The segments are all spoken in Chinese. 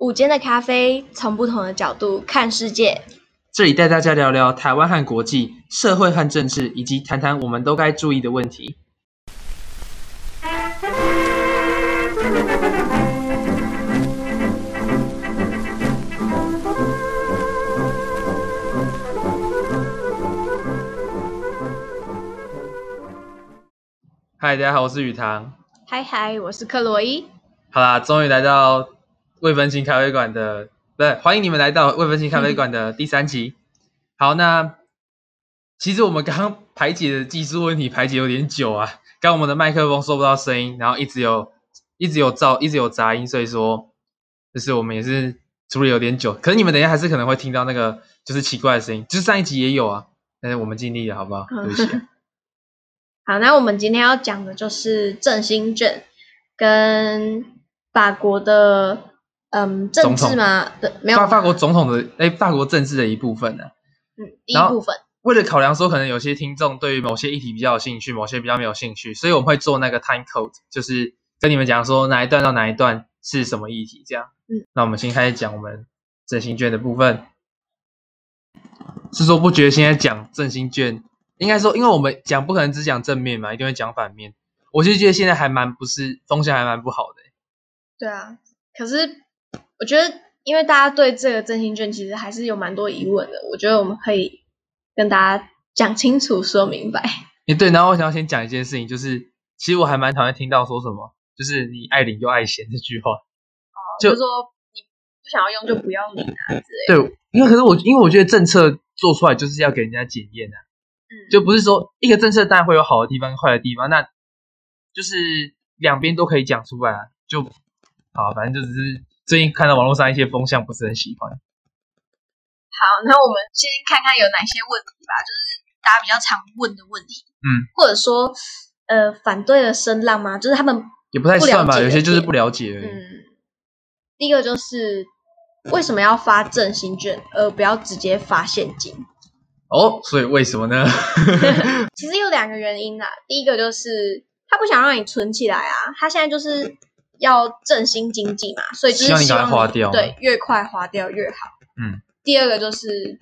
午间的咖啡，从不同的角度看世界。这里带大家聊聊台湾和国际、社会和政治，以及谈谈我们都该注意的问题。嗨，大家好，我是宇堂。嗨嗨，我是克洛伊。好啦，终于来到未分心咖啡馆的，不对，欢迎你们来到未分心咖啡馆的第三集。好，那其实我们刚刚排解的技术问题排解有点久啊，刚刚我们的麦克风收不到声音，然后一直有一直有噪，一直有杂音，所以说就是我们也是处理有点久。可是你们等一下还是可能会听到那个就是奇怪的声音，就是上一集也有啊，但是我们尽力了，好不好？对不起啊。好，那我们今天要讲的就是振兴券跟法国的嗯政治吗，对，没有法法国总统的哎，法国政治的一部分呢、啊。嗯，一部分。为了考量说，可能有些听众对于某些议题比较有兴趣，某些比较没有兴趣，所以我们会做那个 time code，就是跟你们讲说哪一段到哪一段是什么议题这样。嗯，那我们先开始讲我们振兴券的部分。是说不觉得现在讲振兴券？应该说，因为我们讲不可能只讲正面嘛，一定会讲反面。我就觉得现在还蛮不是风向还蛮不好的。对啊，可是我觉得，因为大家对这个振兴券其实还是有蛮多疑问的。我觉得我们可以跟大家讲清楚、说明白。诶对，然后我想要先讲一件事情，就是其实我还蛮讨厌听到说什么，就是你爱领就爱嫌这句话。哦，就，就是说你不想要用就不要领啊之类的。对，因为可是我因为我觉得政策做出来就是要给人家检验啊。就不是说一个政策当然会有好的地方、坏的地方，那就是两边都可以讲出来啊。就好，反正就只是最近看到网络上一些风向，不是很喜欢。好，那我们先看看有哪些问题吧，就是大家比较常问的问题。嗯，或者说呃反对的声浪吗？就是他们也不太算吧，有些就是不了解。嗯，第一个就是为什么要发振兴券，而不要直接发现金？哦，所以为什么呢？其实有两个原因啦。第一个就是他不想让你存起来啊，他现在就是要振兴经济嘛，所以就是希望对，越快花掉越好。嗯。第二个就是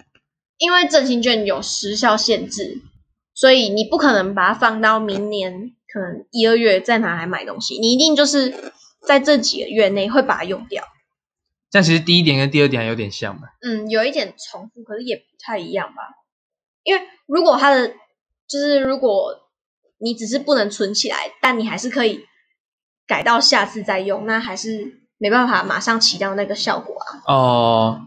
因为振兴券有时效限制，所以你不可能把它放到明年可能一二月再拿来买东西，你一定就是在这几个月内会把它用掉。但其实第一点跟第二点还有点像吧？嗯，有一点重复，可是也不太一样吧。因为如果它的就是如果你只是不能存起来，但你还是可以改到下次再用，那还是没办法马上起到那个效果啊。哦，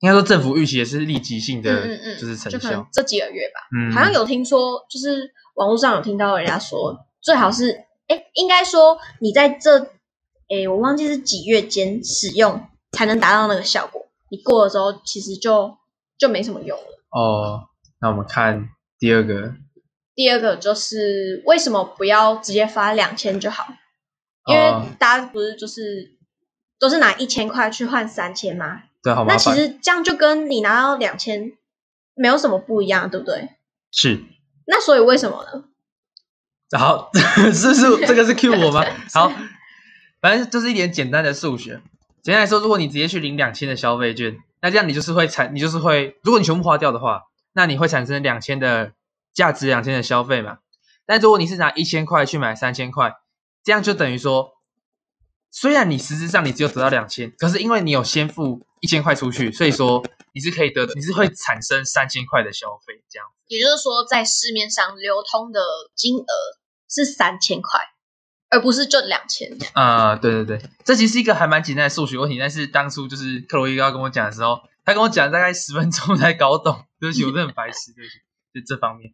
应该说政府预期也是立即性的，嗯嗯，就是成效，就可能这几个月吧。嗯，好像有听说，就是网络上有听到人家说，最好是哎，应该说你在这哎，我忘记是几月间使用才能达到那个效果。你过了之后，其实就就没什么用了。哦。那我们看第二个，第二个就是为什么不要直接发两千就好？因为大家不是就是都是拿一千块去换三千吗？对，好麻。那其实这样就跟你拿到两千没有什么不一样，对不对？是。那所以为什么呢？好，这 是这个是 Q 我吗？好，反正就是一点简单的数学。简单来说，如果你直接去领两千的消费券，那这样你就是会产，你就是会，如果你全部花掉的话。那你会产生两千的价值，两千的消费嘛？但如果你是拿一千块去买三千块，这样就等于说，虽然你实质上你只有得到两千，可是因为你有先付一千块出去，所以说你是可以得，你是会产生三千块的消费，这样。也就是说，在市面上流通的金额是三千块，而不是就两千。啊、呃，对对对，这其实是一个还蛮简单的数学问题，但是当初就是克洛伊要跟我讲的时候。他跟我讲大概十分钟才搞懂，对不起，我真的很白痴，对不起，就这方面。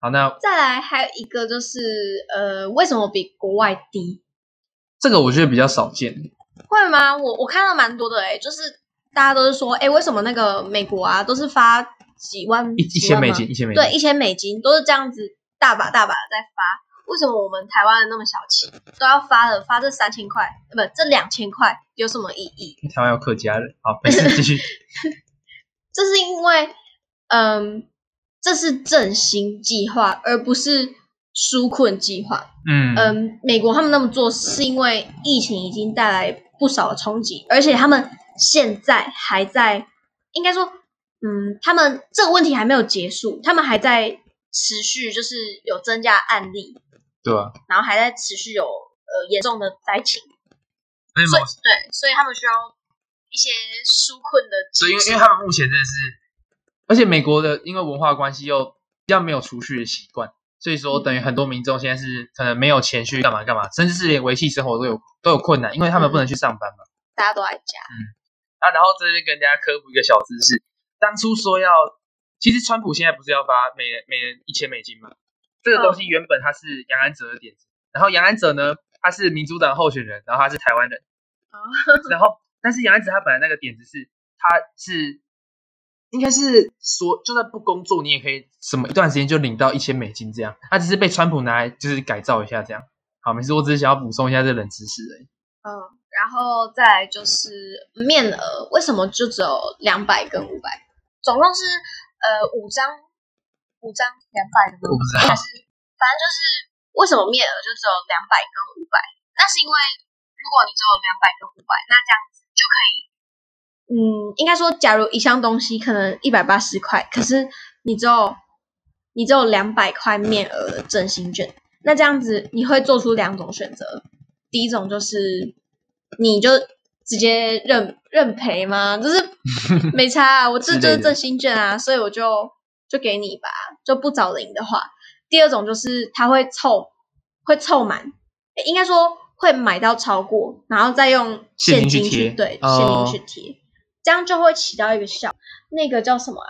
好，那再来还有一个就是，呃，为什么比国外低？这个我觉得比较少见。会吗？我我看到蛮多的诶、欸、就是大家都是说，诶为什么那个美国啊，都是发几万一一千美金，一千美金，对，一千美金都是这样子，大把大把的在发。为什么我们台湾人那么小气，都要发了发这三千块，不，这两千块有什么意义？台湾有客家人，好，没事，继续。这是因为，嗯，这是振兴计划，而不是纾困计划。嗯嗯，美国他们那么做是因为疫情已经带来不少的冲击，而且他们现在还在，应该说，嗯，他们这个问题还没有结束，他们还在持续，就是有增加案例，对啊，然后还在持续有呃严重的灾情，所以对，所以他们需要一些纾困的，所以因为因为他们目前真的是，而且美国的因为文化关系又比较没有储蓄的习惯。所以说，等于很多民众现在是可能没有钱去干嘛干嘛，甚至是连维系生活都有都有困难，因为他们不能去上班嘛。大家都在家。嗯。啊，然后这边跟大家科普一个小知识：当初说要，其实川普现在不是要发每人每人一千美金嘛？这个东西原本他是杨安泽的点子，然后杨安泽呢，他是民主党候选人，然后他是台湾人。哦。然后，但是杨安泽他本来那个点子是，他是。应该是说，就算不工作，你也可以什么一段时间就领到一千美金这样。他只是被川普拿来就是改造一下这样。好，没事，我只是想要补充一下这冷知识而已。嗯，然后再来就是面额，为什么就只有两百跟五百？总共是呃五张，五张两百的吗？我不知道。还是反正就是为什么面额就只有两百跟五百？那是因为如果你只有两百跟五百，那这样子就可以。嗯，应该说，假如一项东西可能一百八十块，可是你只有你只有两百块面额的振兴券，那这样子你会做出两种选择。第一种就是你就直接认认赔吗？就是 没差啊，我这就是振兴券啊，所以我就就给你吧，就不找零的话。第二种就是他会凑会凑满，应该说会买到超过，然后再用现金去对现金去贴。这样就会起到一个效，那个叫什么啊？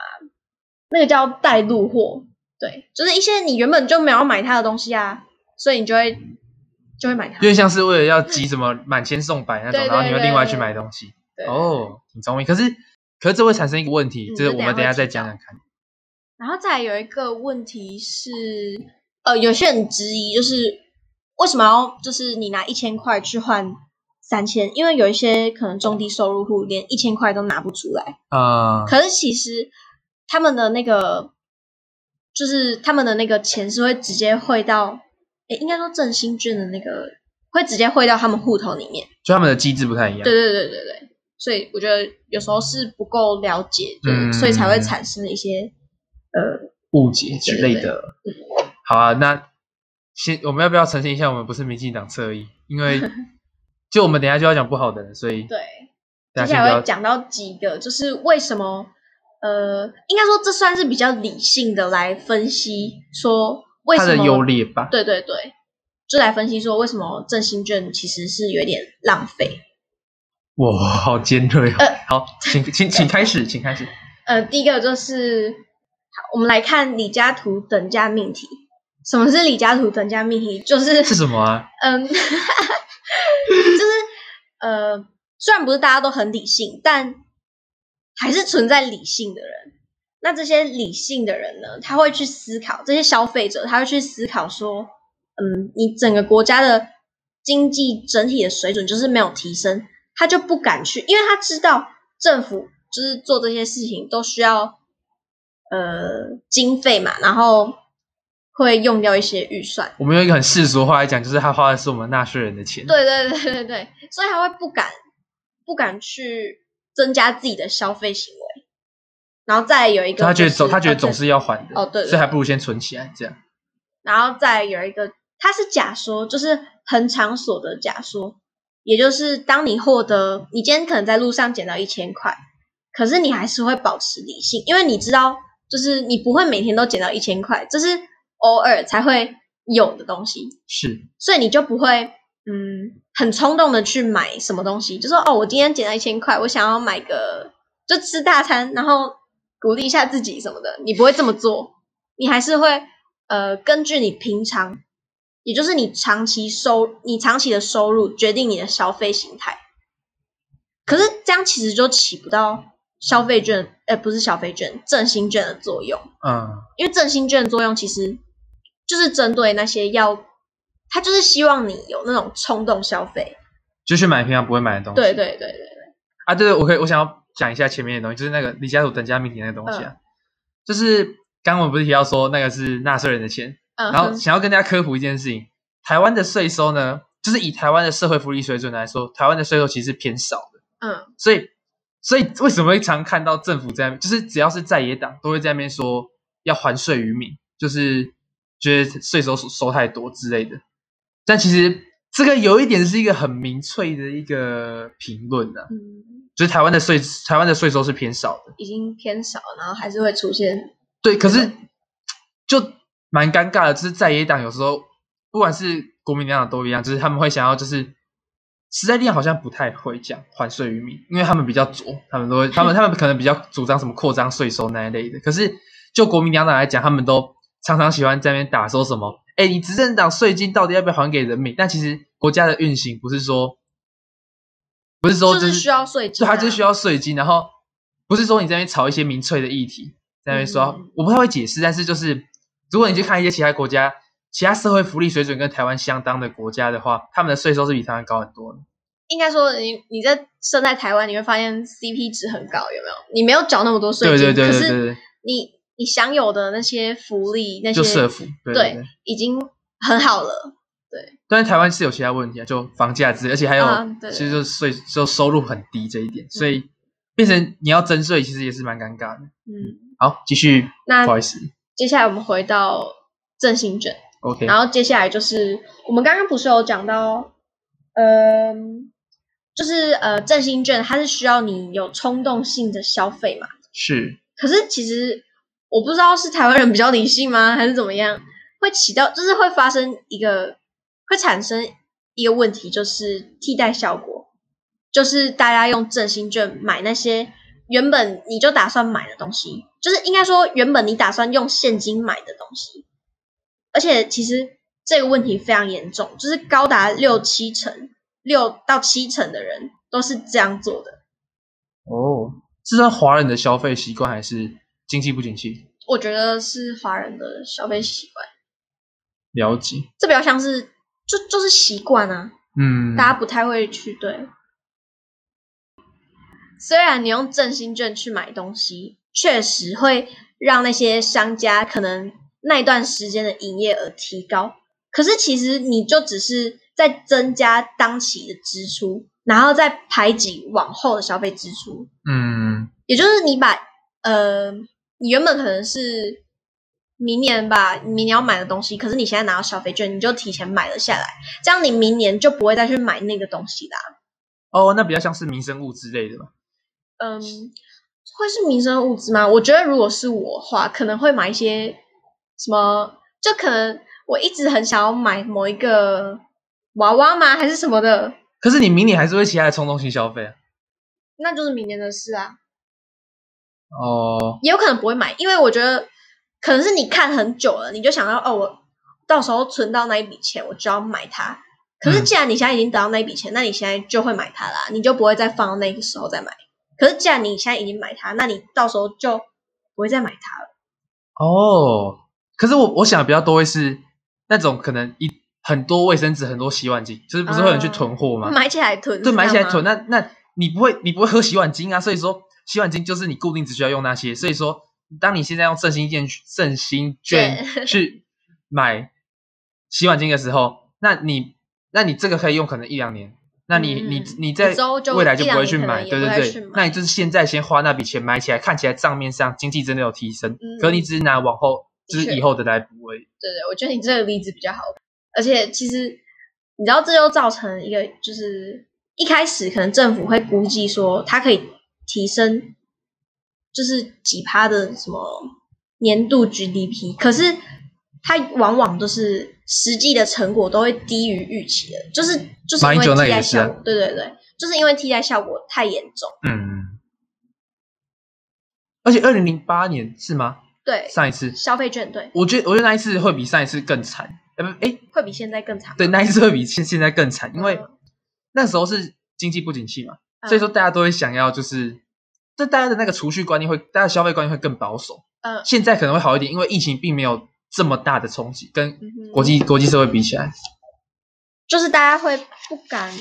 那个叫带路货，对，就是一些你原本就没有买它的东西啊，所以你就会就会买它。因为像是为了要集什么满千送百那种，然后你会另外去买东西。哦，挺聪明。可是，可是这会产生一个问题，就是我们等一下再讲讲看。然后再来有一个问题是，呃，有些人质疑，就是为什么要就是你拿一千块去换？三千，因为有一些可能中低收入户连一千块都拿不出来啊。Uh, 可是其实他们的那个，就是他们的那个钱是会直接汇到，诶，应该说振兴券的那个会直接汇到他们户头里面。就他们的机制不太一样。对对对对对，所以我觉得有时候是不够了解，嗯，所以才会产生一些呃误解之类的。对对对，嗯，好啊，那先我们要不要澄清一下，我们不是民进党侧翼，因为。就我们等一下就要讲不好的人，所以对，接下来会讲到几个，就是为什么呃，应该说这算是比较理性的来分析，说为什么优劣吧？对对对，就来分析说为什么振兴券其实是有点浪费。哇，好尖锐哦！呃、好，请请请开始，请开始。呃，第一个就是，好，我们来看李嘉图等价命题。什么是李嘉图等价命题？就是是什么啊？嗯。就是呃，虽然不是大家都很理性，但还是存在理性的人。那这些理性的人呢，他会去思考，这些消费者他会去思考说，嗯，你整个国家的经济整体的水准就是没有提升，他就不敢去，因为他知道政府就是做这些事情都需要呃经费嘛，然后。会用掉一些预算。我们用一个很世俗的话来讲，就是他花的是我们纳税人的钱。对对对对对，所以他会不敢不敢去增加自己的消费行为，然后再有一个、就是，他觉得总他觉得总是要还的哦，对，所以还不如先存起来这样。然后再有一个，他是假说，就是恒常所得假说，也就是当你获得，你今天可能在路上捡到一千块，可是你还是会保持理性，因为你知道，就是你不会每天都捡到一千块，这是。偶尔才会有的东西。是，所以你就不会嗯很冲动的去买什么东西，就说哦，我今天捡到一千块，我想要买个就吃大餐，然后鼓励一下自己什么的，你不会这么做，你还是会呃根据你平常，也就是你长期收你长期的收入决定你的消费形态，可是这样其实就起不到消费券，呃不是消费券，振兴券的作用，嗯，因为振兴券的作用其实。就是针对那些要，他就是希望你有那种冲动消费，就去买平常不会买的东西。对对对对对。啊，对对，我可以，我想要讲一下前面的东西，就是那个李嘉图等价命题那个东西啊，嗯、就是刚刚我们不是提到说那个是纳税人的钱，嗯、然后想要跟大家科普一件事情，台湾的税收呢，就是以台湾的社会福利水准来说，台湾的税收其实偏少的，嗯，所以所以为什么会常看到政府在，就是只要是在野党都会在那边说要还税于民，就是觉得税收收太多之类的。但其实这个有一点是一个很民粹的一个评论的，嗯，就是台湾的税，台湾的税收是偏少的，已经偏少，然后还是会出现。对，可是就蛮尴尬的，就是在野党有时候不管是国民党都一样，就是他们会想要就是。时代力量好像不太会讲还税于民，因为他们比较左，他们都会，他们他们可能比较主张什么扩张税收那一类的。可是就国民两党来讲，他们都常常喜欢在那边打说什么，哎，你执政党税金到底要不要还给人民？但其实国家的运行不是说，不是说就是需要税金，对，它就是需要税金。然后不是说你在那边炒一些民粹的议题，在那边说，嗯、我不太会解释。但是就是如果你去看一些其他国家。其他社会福利水准跟台湾相当的国家的话，他们的税收是比台湾高很多的。应该说你，你你在生在台湾，你会发现 CP 值很高，有没有？你没有缴那么多税金，对对对对对，可是你你享有的那些福利，那些就社福，对，对，对，对，已经很好了。对，但是台湾是有其他问题啊，就房价之类，而且还有，其实就税就收入很低这一点，所以变成你要征税，其实也是蛮尴尬的。嗯，好，继续。那不好意思，接下来我们回到振兴券。OK，然后接下来就是我们刚刚不是有讲到，呃，就是呃振兴券它是需要你有冲动性的消费嘛？是。可是其实我不知道是台湾人比较理性吗，还是怎么样，会起到就是会发生一个会产生一个问题，就是替代效果，就是大家用振兴券买那些原本你就打算买的东西，就是应该说原本你打算用现金买的东西。而且其实这个问题非常严重，就是高达六七成、六到七成的人都是这样做的。哦，是说华人的消费习惯还是经济不景气？我觉得是华人的消费习惯。了解。这比较像是就就是习惯啊，嗯，大家不太会去对。虽然你用振兴券去买东西，确实会让那些商家可能。那一段时间的营业额提高，可是其实你就只是在增加当期的支出，然后再排挤往后的消费支出。嗯，也就是你把呃，你原本可能是明年吧，明年要买的东西，可是你现在拿到消费券，你就提前买了下来，这样你明年就不会再去买那个东西啦。哦，那比较像是民生物之类的吧？嗯，会是民生物资吗？我觉得如果是我的话，可能会买一些。什么？就可能我一直很想要买某一个娃娃吗？还是什么的？可是你明年还是会其他的冲动性消费啊？那就是明年的事啊。哦。也有可能不会买，因为我觉得可能是你看很久了，你就想到哦，我到时候存到那一笔钱，我就要买它。可是既然你现在已经得到那一笔钱，嗯，那你现在就会买它啦，你就不会再放到那个时候再买。可是既然你现在已经买它，那你到时候就不会再买它了。哦。可是我我想的比较多会是那种可能一很多卫生纸、很多洗碗巾，就是不是会有人去囤货吗？嗯、买起来囤，对，买起来囤。那那你不会你不会喝洗碗巾啊？所以说洗碗巾就是你固定只需要用那些。所以说，当你现在用振兴券振兴券去买洗碗巾的时候，那你那你这个可以用可能一两年。那你、嗯、你你在未来就不会去买，对对对。那你就是现在先花那笔钱买起来，看起来账面上经济真的有提升。嗯、可是你只是拿往后。就是以后的来补而已。对对，我觉得你这个例子比较好。而且其实你知道，这又造成一个，就是一开始可能政府会估计说它可以提升，就是几趴的什么年度 GDP，可是它往往都是实际的成果都会低于预期的，就是就是因为替代效果。对对对，就是因为替代效果太严重。嗯。而且二零零八年是吗？对，上一次消费券，对，我觉得我觉得那一次会比上一次更惨，呃不，哎，会比现在更惨。对，那一次会比现现在更惨，因为那时候是经济不景气嘛，嗯、所以说大家都会想要，就是这大家的那个储蓄观念会，大家消费观念会更保守。嗯，现在可能会好一点，因为疫情并没有这么大的冲击，跟国际、嗯、国际社会比起来，就是大家会不敢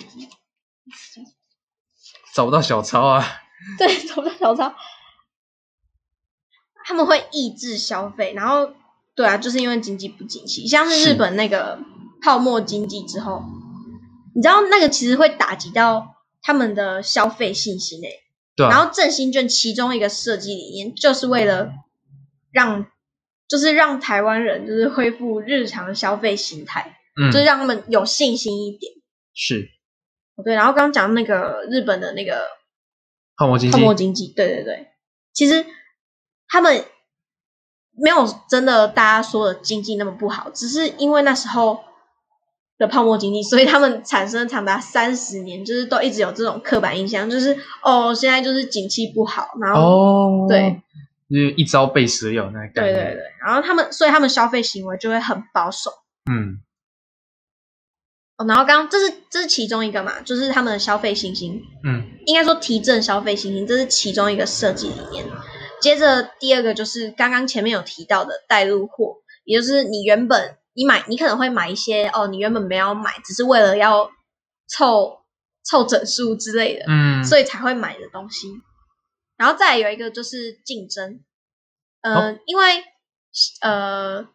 找不到小抄啊，对，找不到小抄。他们会抑制消费，然后对啊，就是因为经济不景气，像是日本那个泡沫经济之后，你知道那个其实会打击到他们的消费信心诶。对啊。然后振兴券其中一个设计理念就是为了让，就是让台湾人就是恢复日常消费形态，嗯，就是让他们有信心一点。是。对，然后刚刚讲那个日本的那个泡沫经济，泡沫经济，对对对，其实他们没有真的大家说的经济那么不好，只是因为那时候的泡沫经济，所以他们产生长达三十年，就是都一直有这种刻板印象，就是哦，现在就是景气不好，然后、哦、对，就是一朝被蛇咬那对对对，然后他们，所以他们消费行为就会很保守，嗯。哦，然后刚刚这是这是其中一个嘛，就是他们的消费信心，嗯，应该说提振消费信心，这是其中一个设计理念。接着第二个就是刚刚前面有提到的带入货，也就是你原本你买，你可能会买一些哦，你原本没有买，只是为了要凑凑整数之类的，嗯，所以才会买的东西。然后再有一个就是竞争，呃，哦、因为呃，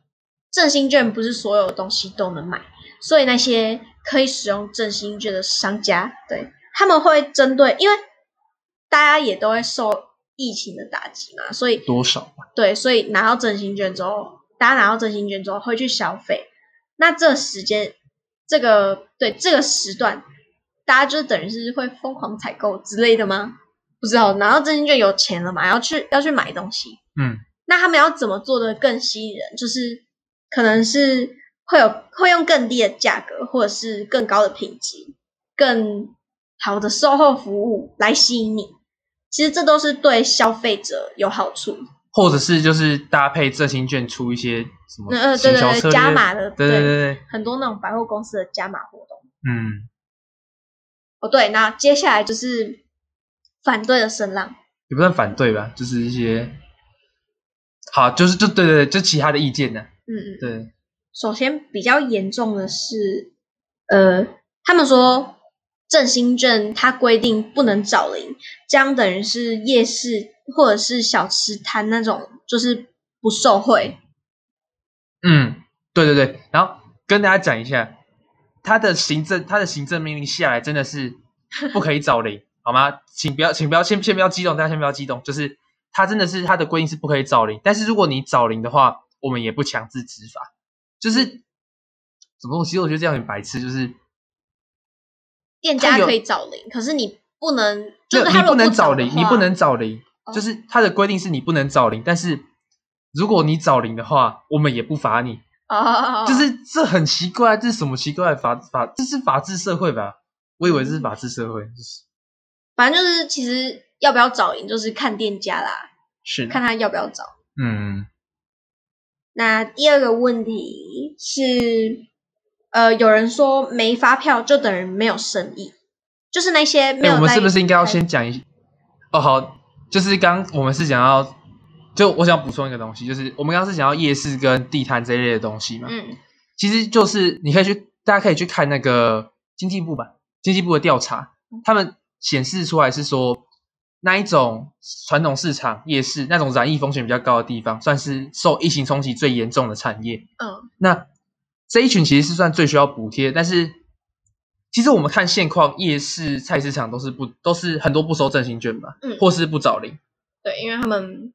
振兴券不是所有东西都能买，所以那些。可以使用振兴券的商家，对，他们会针对，因为大家也都会受疫情的打击嘛，所以多少？对，所以拿到振兴券之后，大家拿到振兴券之后会去消费。那这时间，这个对这个时段，大家就等于是会疯狂采购之类的吗？不知道，拿到振兴券有钱了嘛，要去要去买东西。嗯，那他们要怎么做的更吸引人？就是可能是。会有会用更低的价格，或者是更高的品质、更好的售后服务来吸引你。其实这都是对消费者有好处，或者是就是搭配振兴券出一些什么嗯嗯对对对加码的对对对对很多那种百货公司的加码活动。嗯，哦对，那接下来就是反对的声浪，也不算反对吧，就是一些好，就是就对对对，就其他的意见呢。嗯嗯，对。首先比较严重的是，呃，他们说振兴券它规定不能找零，这样等于是夜市或者是小吃摊那种就是不受贿。嗯，对对对，然后跟大家讲一下，他的行政他的行政命令下来真的是不可以找零，好吗？请不要请不要先先不要激动，大家先不要激动，就是他真的是他的规定是不可以找零，但是如果你找零的话，我们也不强制执法。就是怎么？其实我觉得这样很白痴。就是店家可以找零，可是你不能，就是你不能找零，你不能找零。就是他的规定是你不能找零，但是如果你找零的话，我们也不罚你。啊，就是这很奇怪，这是什么奇怪的法法？这是法治社会吧？我以为这是法治社会，就是反正就是其实要不要找零，就是看店家啦，是看他要不要找。嗯。那第二个问题是，呃，有人说没发票就等于没有生意，就是那些没有、欸。我们是不是应该要先讲一？哦，好，就是刚我们是讲要，就我想补充一个东西，就是我们刚刚是讲到夜市跟地摊这一类的东西嘛。嗯。其实就是你可以去，大家可以去看那个经济部吧，经济部的调查，他们显示出来是说。那一种传统市场夜市，那种染疫风险比较高的地方，算是受疫情冲击最严重的产业。嗯，那这一群其实是算最需要补贴，但是其实我们看现况，夜市菜市场都是不都是很多不收振兴券吧，嗯，或是不找零。对，因为他们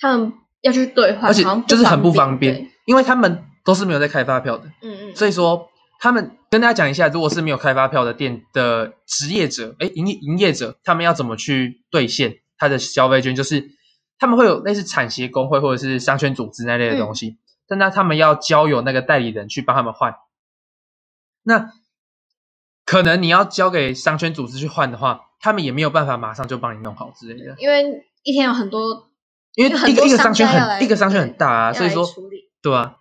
他们要去兑换，而且就是很不方便，因为他们都是没有在开发票的。嗯嗯，所以说。他们跟大家讲一下，如果是没有开发票的店的职业者，哎，营营业者，他们要怎么去兑现他的消费券？就是他们会有类似产协工会或者是商圈组织那类的东西，嗯、但那他们要交由那个代理人去帮他们换。那可能你要交给商圈组织去换的话，他们也没有办法马上就帮你弄好之类的，因为一天有很多，因为一个一个商圈很一个商圈很大啊，所以说对啊，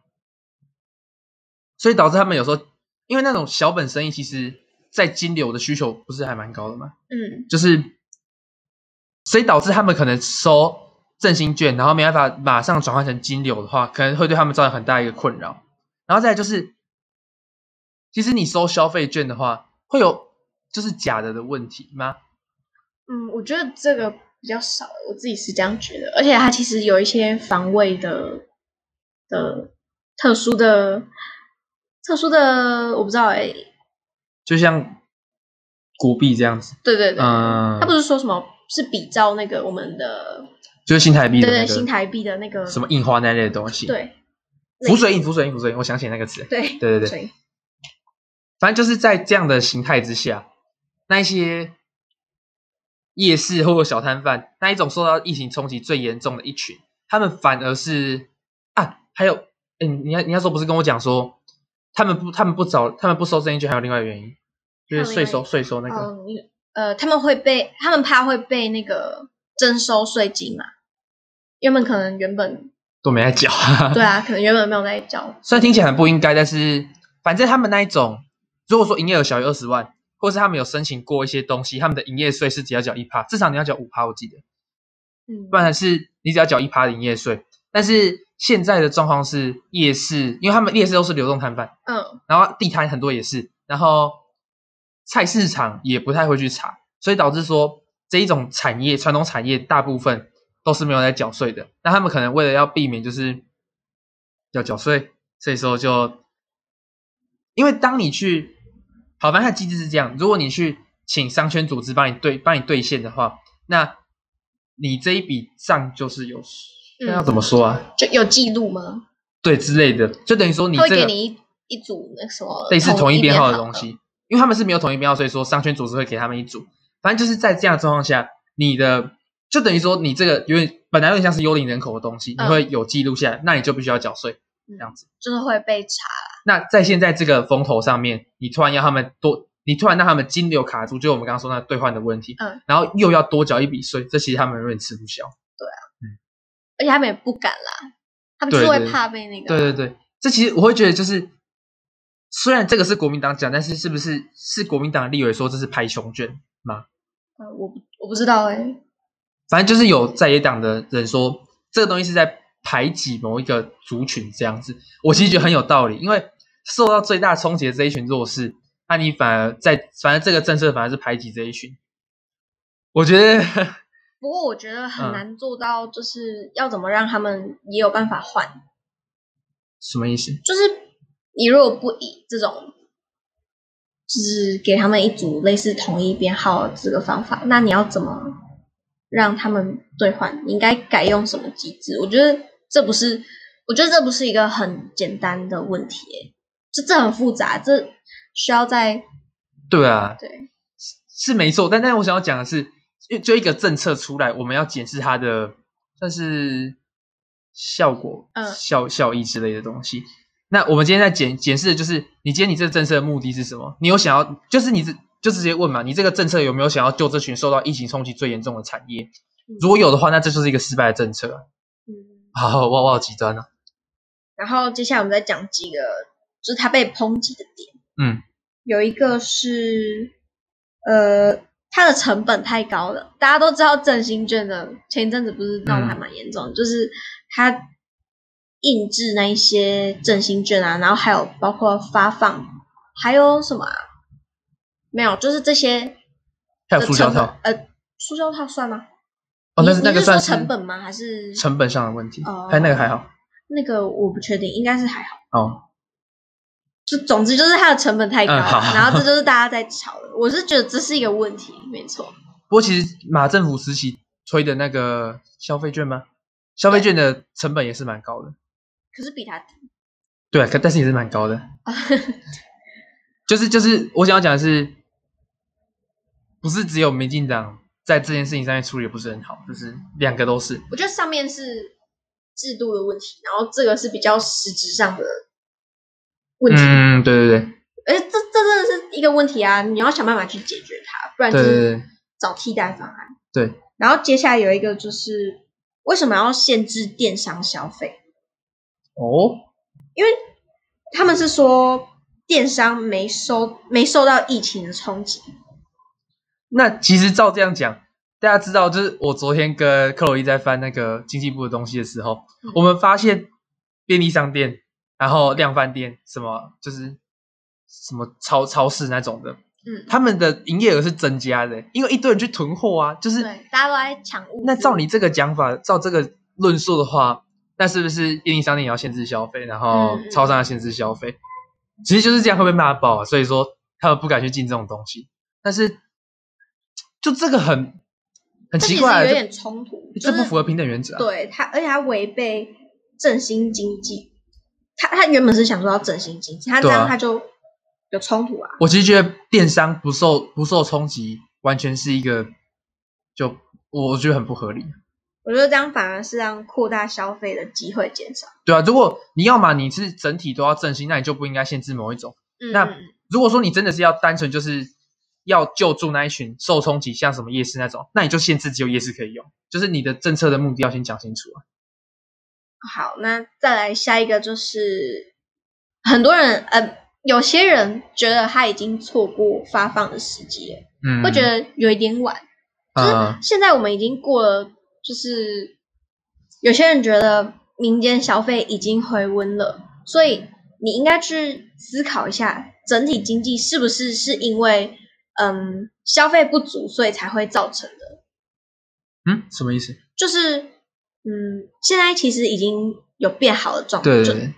所以导致他们有时候。因为那种小本生意，其实在金流的需求不是还蛮高的吗？嗯，就是，所以导致他们可能收振兴券，然后没办法马上转换成金流的话，可能会对他们造成很大一个困扰。然后再来就是，其实你收消费券的话，会有就是假的的问题吗？嗯，我觉得这个比较少，我自己是这样觉得。而且它其实有一些防卫的的特殊的。特殊的我不知道哎、欸，就像古币这样子。对对对，嗯，他不是说什么是比照那个我们的，就是新台币的、那个，对对，新台币的那个什么印花那类的东西，对，浮水印，浮水印，浮水印，我想起那个词，对，对对对，反正就是在这样的形态之下，那一些夜市或者小摊贩，那一种受到疫情冲击最严重的一群，他们反而是啊，还有，哎，你要你要说不是跟我讲说，他们不他们不找他们不收这一句，还有另外一个原因，就是税收税收那个。哦呃，他们会被他们怕会被那个征收税金嘛？原本可能原本都没在缴，对啊，可能原本没有在缴。虽然听起来很不应该，但是反正他们那一种，如果说营业额小于二十万，或是他们有申请过一些东西，他们的营业税是只要缴一趴，至少你要缴五趴，我记得。嗯，不然是你只要缴一趴的营业税。但是现在的状况是夜市，因为他们夜市都是流动摊贩，嗯，然后地摊很多也是，然后。菜市场也不太会去查，所以导致说这一种产业，传统产业大部分都是没有在缴税的。那他们可能为了要避免就是要缴税，所以说就因为当你去，好，反正它的机制是这样：如果你去请商圈组织帮你兑帮你兑现的话，那你这一笔账就是有，那、嗯、要怎么说啊？就有记录吗？对，之类的，就等于说你这个会给你一一组那什么类似统一编号的东西。因为他们是没有统一编号，所以说商圈组织会给他们一组。反正就是在这样的状况下，你的就等于说你这个有点本来有点像是幽灵人口的东西，你会有记录下来，那你就必须要缴税，这样子就是会被查。那在现在这个风头上面，你突然要他们多，你突然让他们金流卡住，就我们刚刚说那兑换的问题，嗯，然后又要多缴一笔税，这其实他们永远吃不消。对啊，嗯，而且他们也不敢啦，他们就是会怕被那个。对对对，这其实我会觉得就是。虽然这个是国民党讲，但是是不是是国民党的立委说这是拍熊卷吗？呃，我不我不知道哎、欸。反正就是有在野党的人说这个东西是在排挤某一个族群这样子，我其实觉得很有道理，因为受到最大冲击的这一群弱势，那你反而在反正这个政策反而是排挤这一群。我觉得，不过我觉得很难做到，就是要怎么让他们也有办法换？嗯、什么意思？就是。你如果不以这种，就是给他们一组类似统一编号的这个方法，那你要怎么让他们兑换？你应该改用什么机制？我觉得这不是，我觉得这不是一个很简单的问题，这这很复杂，这需要在对啊，对，是，是没错。但但是我想要讲的是，就一个政策出来，我们要检视它的算是效果、嗯、效效益之类的东西。那我们今天在检检视的就是，你今天你这个政策的目的是什么？你有想要，就是你这就直接问嘛，你这个政策有没有想要救这群受到疫情冲击最严重的产业？如果有的话，那这就是一个失败的政策。嗯，好，哇哇极端啊。然后接下来我们再讲几个，就是他被抨击的点。嗯，有一个是，呃，它的成本太高了。大家都知道振兴券的前一阵子不是闹得还蛮严重，嗯、就是它。印制那一些振兴券啊，然后还有包括发放，还有什么啊？没有，就是这些。还有塑胶套。呃，塑胶套算吗？哦，那是那个算是成本吗？还是成本上的问题？哦，还那个还好。那个我不确定，应该是还好。哦。就总之就是它的成本太高，嗯、好 然后这就是大家在吵的。我是觉得这是一个问题，没错。不过其实马政府时期吹的那个消费券吗？消费券的成本也是蛮高的。可是比它低，对，可但是也是蛮高的，就是就是我想要讲的是，不是只有民进党在这件事情上面处理的不是很好，就是两个都是。我觉得上面是制度的问题，然后这个是比较实质上的问题。嗯，对对对。而这这真的是一个问题啊！你要想办法去解决它，不然就是找替代方案。对。然后接下来有一个就是为什么要限制电商消费？哦，因为他们是说电商没收没受到疫情的冲击。那其实照这样讲，大家知道，就是我昨天跟克洛伊在翻那个经济部的东西的时候，嗯、我们发现便利商店、然后量贩店什么，就是什么超超市那种的，嗯，他们的营业额是增加的，因为一堆人去囤货啊，就是对，大家都在抢物。那照你这个讲法，照这个论述的话。那是不是便利商店也要限制消费，然后超商要限制消费？嗯、其实就是这样会被骂爆啊！所以说他们不敢去进这种东西。但是就这个很很奇怪，有点冲突，这不符合平等原则啊。对他，而且他违背振兴经济。他他原本是想说要振兴经济，他这样他就有冲突啊。我其实觉得电商不受不受冲击，完全是一个就我觉得很不合理。我觉得这样反而是让扩大消费的机会减少。对啊，如果你要嘛，你是整体都要振兴，那你就不应该限制某一种。嗯、那如果说你真的是要单纯就是要救助那一群受冲击，像什么夜市那种，那你就限制只有夜市可以用，就是你的政策的目的要先讲清楚啊。好，那再来下一个就是很多人呃，有些人觉得他已经错过发放的时机了，嗯，会觉得有一点晚，就是现在我们已经过了。就是有些人觉得民间消费已经回温了，所以你应该去思考一下，整体经济是不是是因为嗯消费不足，所以才会造成的？嗯，什么意思？就是嗯，现在其实已经有变好的状态，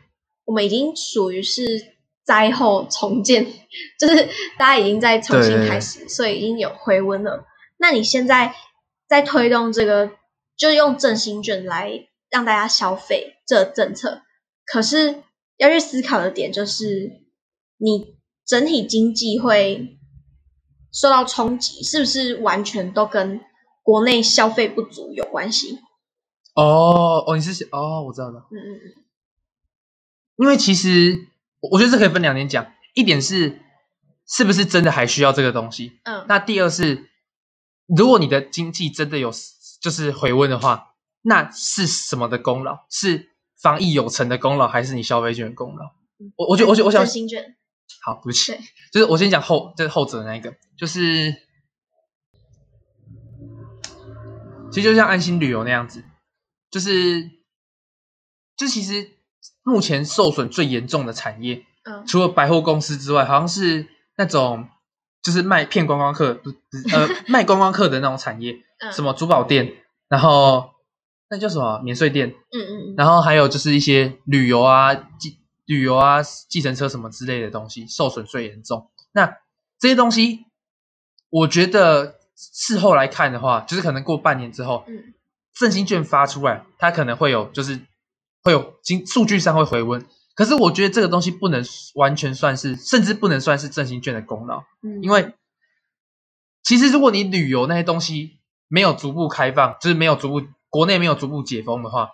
我们已经属于是灾后重建，就是大家已经在重新开始，所以已经有回温了。那你现在在推动这个？就是用振兴券来让大家消费这个政策，可是要去思考的点就是，你整体经济会受到冲击，是不是完全都跟国内消费不足有关系？哦哦，你是哦，我知道了。嗯嗯嗯。因为其实我觉得这可以分两点讲，一点是是不是真的还需要这个东西？嗯。那第二是，如果你的经济真的有。就是回温的话，那是什么的功劳？是防疫有成的功劳，还是你消费券的功劳？我我觉得，我觉得，我想。好，对不起，就是我先讲后，就是后者的那一个，就是其实就像安心旅游那样子，就是就其实目前受损最严重的产业，嗯，除了百货公司之外，好像是那种就是卖骗观光客，不呃 卖观光客的那种产业。什么珠宝店，然后那叫什么免税店，嗯嗯，然后还有就是一些旅游啊、计旅游啊、计程车什么之类的东西受损最严重。那这些东西，我觉得事后来看的话，就是可能过半年之后，嗯，振兴券发出来，它可能会有就是会有经数据上会回温。可是我觉得这个东西不能完全算是，甚至不能算是振兴券的功劳，嗯，因为其实如果你旅游那些东西。没有逐步开放，就是没有逐步国内没有逐步解封的话，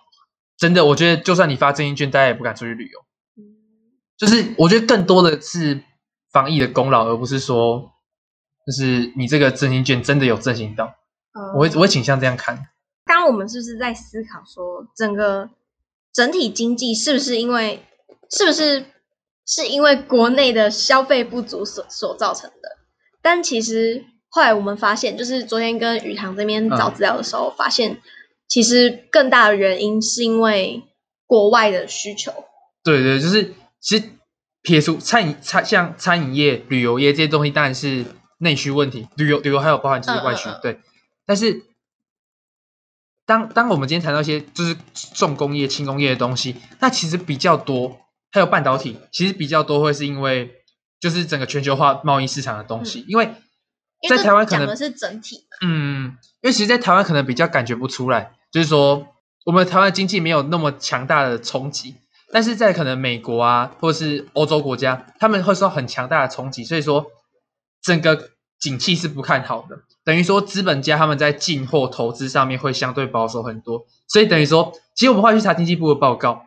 真的，我觉得就算你发振兴券，大家也不敢出去旅游。就是我觉得更多的是防疫的功劳，而不是说，就是你这个振兴券真的有振兴到。嗯我会我会倾向这样看。刚刚我们是不是在思考说，整个整体经济是不是因为是不是是因为国内的消费不足所所造成的？但其实。后来我们发现，就是昨天跟宇航这边找资料的时候，嗯、发现其实更大的原因是因为国外的需求。对对，就是其实撇除餐饮餐像餐饮业、旅游业这些东西，当然是内需问题。旅游旅游还有包含就是外需，嗯嗯嗯对。但是当当我们今天谈到一些就是重工业、轻工业的东西，那其实比较多，还有半导体，其实比较多会是因为就是整个全球化贸易市场的东西，嗯、因为。在台湾可能是整体，嗯，因为其实，在台湾可能比较感觉不出来，就是说，我们台湾经济没有那么强大的冲击，但是在可能美国啊，或者是欧洲国家，他们会受到很强大的冲击，所以说，整个景气是不看好的，等于说，资本家他们在进货投资上面会相对保守很多，所以等于说，其实我们会去查经济部的报告，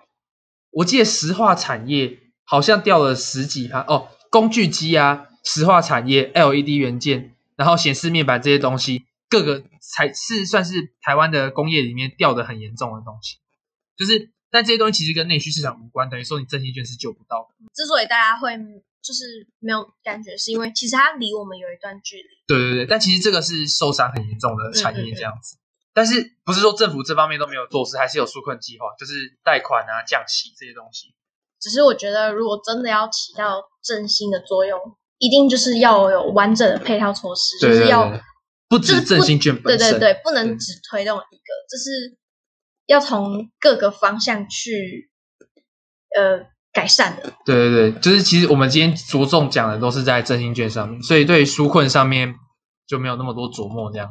我记得石化产业好像掉了十几趴哦，工具机啊，石化产业，LED 元件。然后显示面板这些东西，各个才是算是台湾的工业里面掉的很严重的东西。就是，但这些东西其实跟内需市场无关，等于说你振兴券是救不到的。之所以大家会就是没有感觉，是因为其实它离我们有一段距离。对对对，但其实这个是受伤很严重的产业这样子。嗯嗯嗯。但是不是说政府这方面都没有做事，还是有纾困计划，就是贷款啊、降息这些东西。只是我觉得，如果真的要起到振兴的作用。一定就是要有完整的配套措施，对对对，就是要不止振兴券本身，对对对，不能只推动一个，就是要从各个方向去呃改善的。对对对，就是其实我们今天着重讲的都是在振兴券上面，所以对纾困上面就没有那么多琢磨这样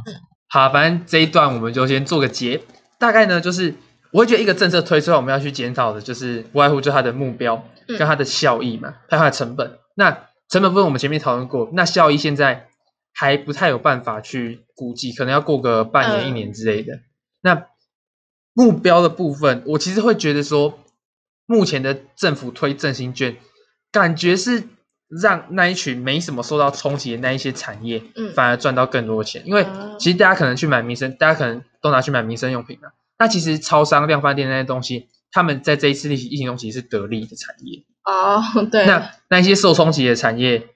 好，反正这一段我们就先做个结。大概呢，就是我会觉得一个政策推出来，我们要去检讨的，就是不外乎就它的目标跟它的效益嘛，还有它的成本。那成本部分我们前面讨论过，那效益现在还不太有办法去估计，可能要过个半年、一年之类的。那目标的部分，我其实会觉得说，目前的政府推振兴券，感觉是让那一群没什么受到冲击的那一些产业，嗯，反而赚到更多钱。因为其实大家可能去买民生，大家可能都拿去买民生用品嘛。那其实超商、量贩店那些东西，他们在这一次疫疫情中其实是得利的产业。哦，对。那那一些受冲击的产业，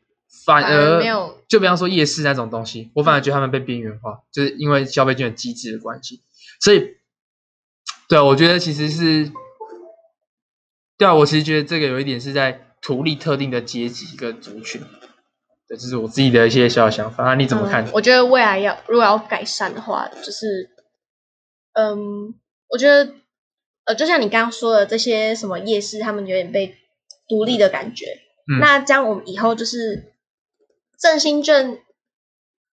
反而没有，就比方说夜市那种东西，我反而觉得他们被边缘化，就是因为消费券的机制的关系。所以，对啊，我觉得其实是，对啊，我其实觉得这个有一点是在图利特定的阶级跟族群，对，这是我自己的一些小小想法。那你怎么看？嗯，我觉得未来要如果要改善的话，就是，嗯，我觉得，呃，就像你刚刚说的这些什么夜市，他们有点被独立的感觉。嗯，那这样我们以后就是振兴券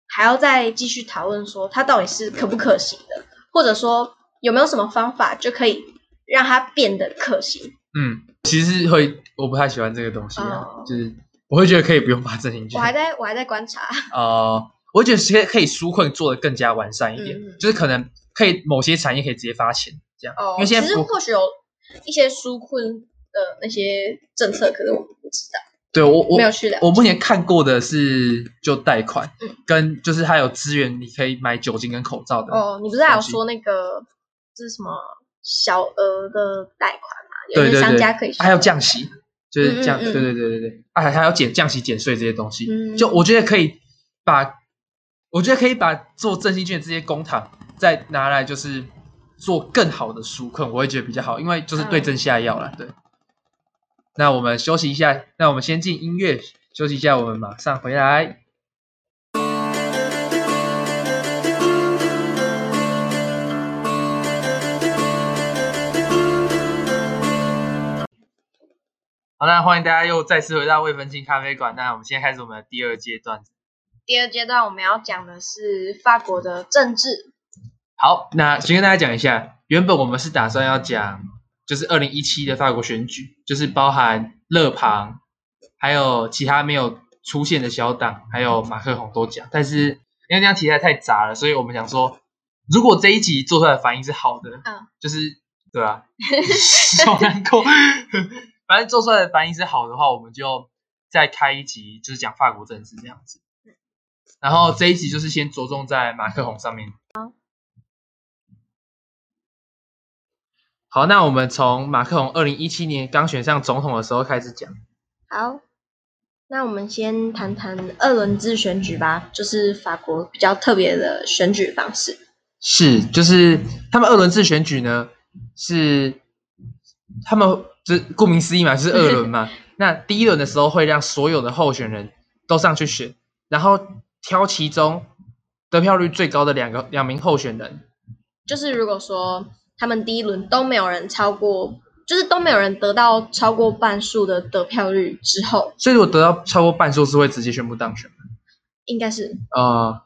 还要再继续讨论说它到底是可不可行的。或者说有没有什么方法就可以让它变得可行？嗯，其实会，我不太喜欢这个东西啊，哦、就是我会觉得可以不用发振兴券。我还在我还在观察。哦、呃，我觉得可以可以纾困做的更加完善一点，嗯、就是可能可以某些产业可以直接发钱这样。哦，因为现在其实或许有一些纾困的那些政策，可是我不知道。对我我没有去的，我目前看过的是就贷款，嗯，跟就是还有资源，你可以买酒精跟口罩的。哦，你不是还有说那个这是什么小额的贷款嘛？有些商家可以，还有降息，就是降，对对对对对，啊，还要减降息减税这些东西，就我觉得可以把，我觉得可以把做振兴券这些公帑再拿来就是做更好的纾困，我会觉得比较好，因为就是对症下药了，对。那我们休息一下，那我们先进音乐休息一下，我们马上回来。好，那欢迎大家又再次回到未分清咖啡馆。那我们现在开始我们的第二阶段。第二阶段我们要讲的是法国的政治。好，那先跟大家讲一下，原本我们是打算要讲。就是二零一七的法国选举，就是包含勒庞，还有其他没有出现的小党，还有马克宏都讲。但是因为这样题材太杂了，所以我们想说，如果这一集做出来的反应是好的，嗯，就是对啊，好难过。反正做出来的反应是好的话，我们就再开一集，就是讲法国政治这样子。然后这一集就是先着重在马克宏上面。好，那我们从马克宏二零一七年刚选上总统的时候开始讲。好，那我们先谈谈二轮制选举吧，就是法国比较特别的选举方式。是，就是他们二轮制选举呢，是他们就顾名思义嘛，就是二轮嘛。那第一轮的时候会让所有的候选人都上去选，然后挑其中得票率最高的两个两名候选人。就是如果说。他们第一轮都没有人超过，就是都没有人得到超过半数的得票率之后，所以如果得到超过半数是会直接宣布当选吗？应该是。呃，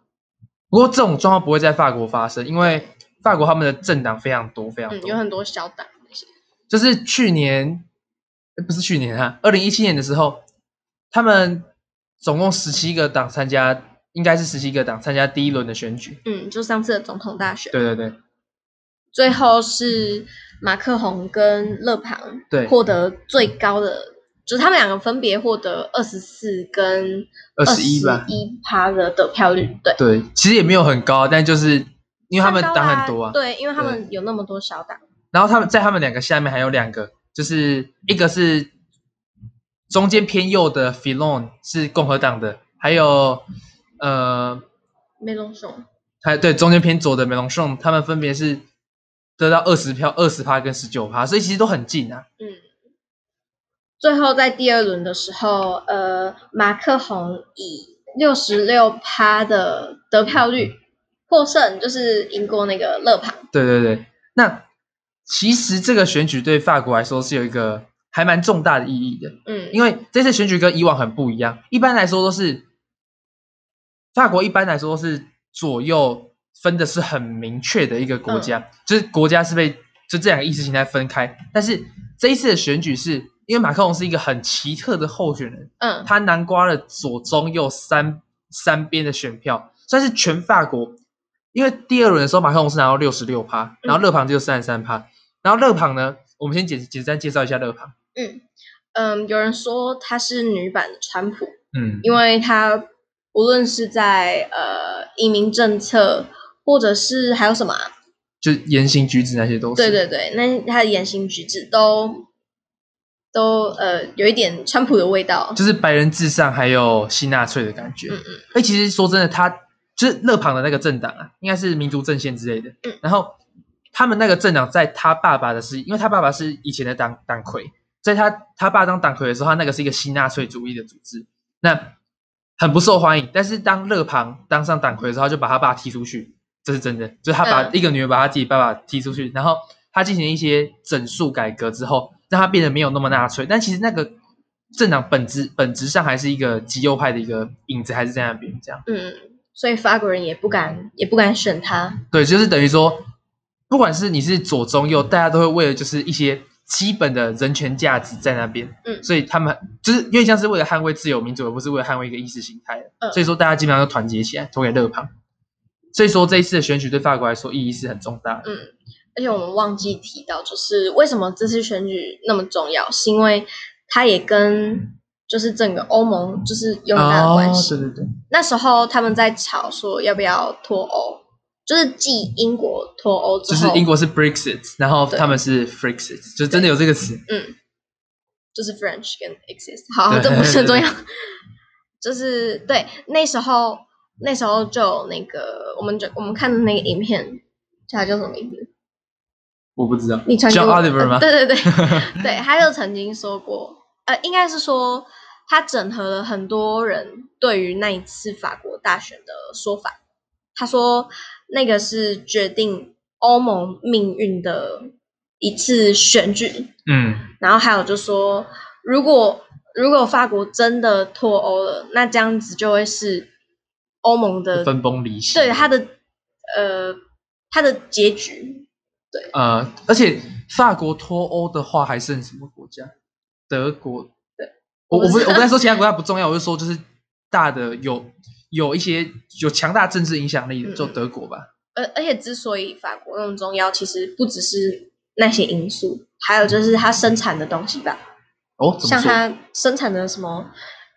不过这种状况不会在法国发生，因为法国他们的政党非常多，非常多，嗯，有很多小党。就是去年，不是去年啊，二零一七年的时候，他们总共十七个党参加，应该是十七个党参加第一轮的选举。嗯，就上次的总统大选。对对对。最后是马克宏跟勒庞对获得最高的，就是他们两个分别获得二十四跟二十一吧，一趴的得票率。对对，其实也没有很高，但就是因为他们党很多啊，对，因为他们有那么多小党。然后他们在他们两个下面还有两个，就是一个是中间偏右的 Fillon 是共和党的，还有呃梅隆雄，还对中间偏左的梅隆雄，他们分别是。得到二十票，二十趴跟十九趴，所以其实都很近啊。嗯，最后在第二轮的时候，呃，马克宏以六十六趴的得票率获胜，就是赢过那个勒庞。对对对，那其实这个选举对法国来说是有一个还蛮重大的意义的。嗯，因为这次选举跟以往很不一样，一般来说都是法国一般来说都是左右。分的是很明确的一个国家，嗯、就是国家是被就这两个意识形态分开。但是这一次的选举是因为马克龙是一个很奇特的候选人，嗯，他南瓜了左中右三三边的选票，算是全法国。因为第二轮的时候，马克龙是拿到六十六趴，然后勒庞只有三十三趴。然后勒庞呢，我们先简简单介绍一下勒庞。嗯嗯，有人说她是女版的川普，嗯，因为她无论是在呃移民政策，或者是还有什么、啊，就言行举止那些都是。对对对，那她的言行举止都都呃有一点川普的味道，就是白人至上，还有新纳粹的感觉。嗯嗯。哎，其实说真的，他。就是勒庞的那个政党啊，应该是民族阵线之类的。嗯，然后他们那个政党在他爸爸的是，因为他爸爸是以前的党党魁，在他他爸当党魁的时候，他那个是一个新纳粹主义的组织，那很不受欢迎。但是当勒庞当上党魁的时候，他就把他爸踢出去，这是真的，就是他把一个女儿把他自己爸爸踢出去，然后他进行一些整数改革之后，让他变得没有那么纳粹。但其实那个政党本质本质上还是一个极右派的一个影子，还是在那边这样。嗯。所以法国人也不敢，也不敢选他。对，就是等于说，不管是你是左中右，大家都会为了就是一些基本的人权价值在那边。嗯，所以他们就是因为像是为了捍卫自由民主，而不是为了捍卫一个意识形态。嗯，所以说大家基本上都团结起来投给勒庞。所以说这一次的选举对法国来说意义是很重大的。嗯，而且我们忘记提到，就是为什么这次选举那么重要，是因为它也跟。就是整个欧盟就是有很大的关系。哦，对对对。那时候他们在吵说要不要脱欧，就是继英国脱欧之后，就是英国是 Brexit，然后他们是 Frexit，就真的有这个词。嗯，就是 French 跟 Exist，好，这不是很重要。就是对，那时候那时候就有那个，我们就我们看的那个影片，叫他叫什么名字？我不知道。你传给我。叫 Oliver 吗？对对对，对，他就曾经说过。呃，应该是说，他整合了很多人对于那一次法国大选的说法。他说，那个是决定欧盟命运的一次选举。嗯，然后还有就说，如果如果法国真的脱欧了，那这样子就会是欧盟的分崩离析。对，它的呃，它的结局。对，呃，而且法国脱欧的话，还剩什么国家？德国，对，我我不我不在说其他国家不重要，我就说就是大的有有一些有强大政治影响力的，就德国吧。而、嗯、而且之所以法国那么重要，其实不只是那些因素，还有就是它生产的东西吧。哦，像它生产的什么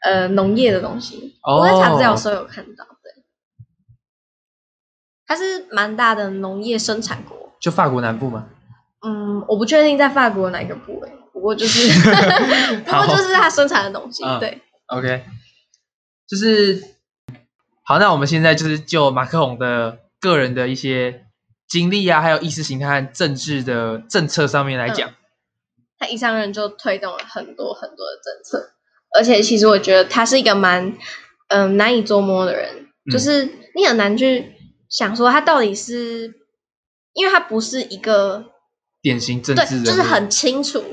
呃农业的东西，哦、我在查资料的时候有看到，对，它是蛮大的农业生产国。就法国南部吗？嗯，我不确定在法国哪个部位。不过就是，不过就是它生产的东西，对。OK，就是好，那我们现在就是就马克宏的个人的一些经历啊，还有意识形态和政治的政策上面来讲，嗯，他一上任就推动了很多很多的政策，而且其实我觉得他是一个蛮嗯、呃、难以捉摸的人，就是你很难去想说他到底是，因为他不是一个典型政治人，就是很清楚。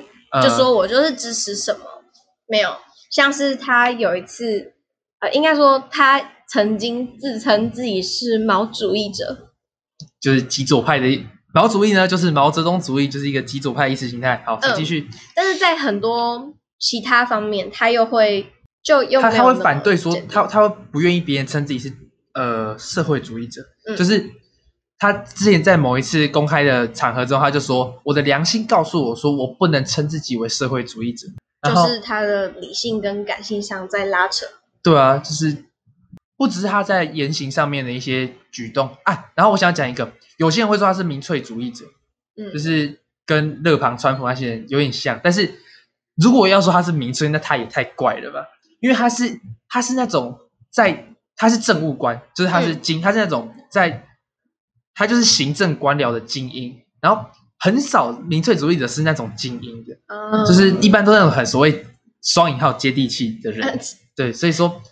就说我就是支持什么，呃、没有，像是他有一次，呃，应该说他曾经自称自己是毛主义者，就是极左派的毛主义呢，就是毛泽东主义，就是一个极左派意识形态。好，继续、呃。但是在很多其他方面，他又会就又他他会反对说他他会不愿意别人称自己是呃社会主义者，嗯、就是。他之前在某一次公开的场合中，他就说：“我的良心告诉我说，我不能称自己为社会主义者。”就是他的理性跟感性上在拉扯。对啊，就是不只是他在言行上面的一些举动啊。然后我想讲一个，有些人会说他是民粹主义者，嗯，就是跟勒庞、川普那些人有点像。但是如果要说他是民粹，那他也太怪了吧？因为他是他是那种在他是政务官，就是他是精，嗯、他是那种在。他就是行政官僚的精英，然后很少民粹主义者是那种精英的，嗯、就是一般都那种很所谓双引号接地气的人，嗯、对，所以说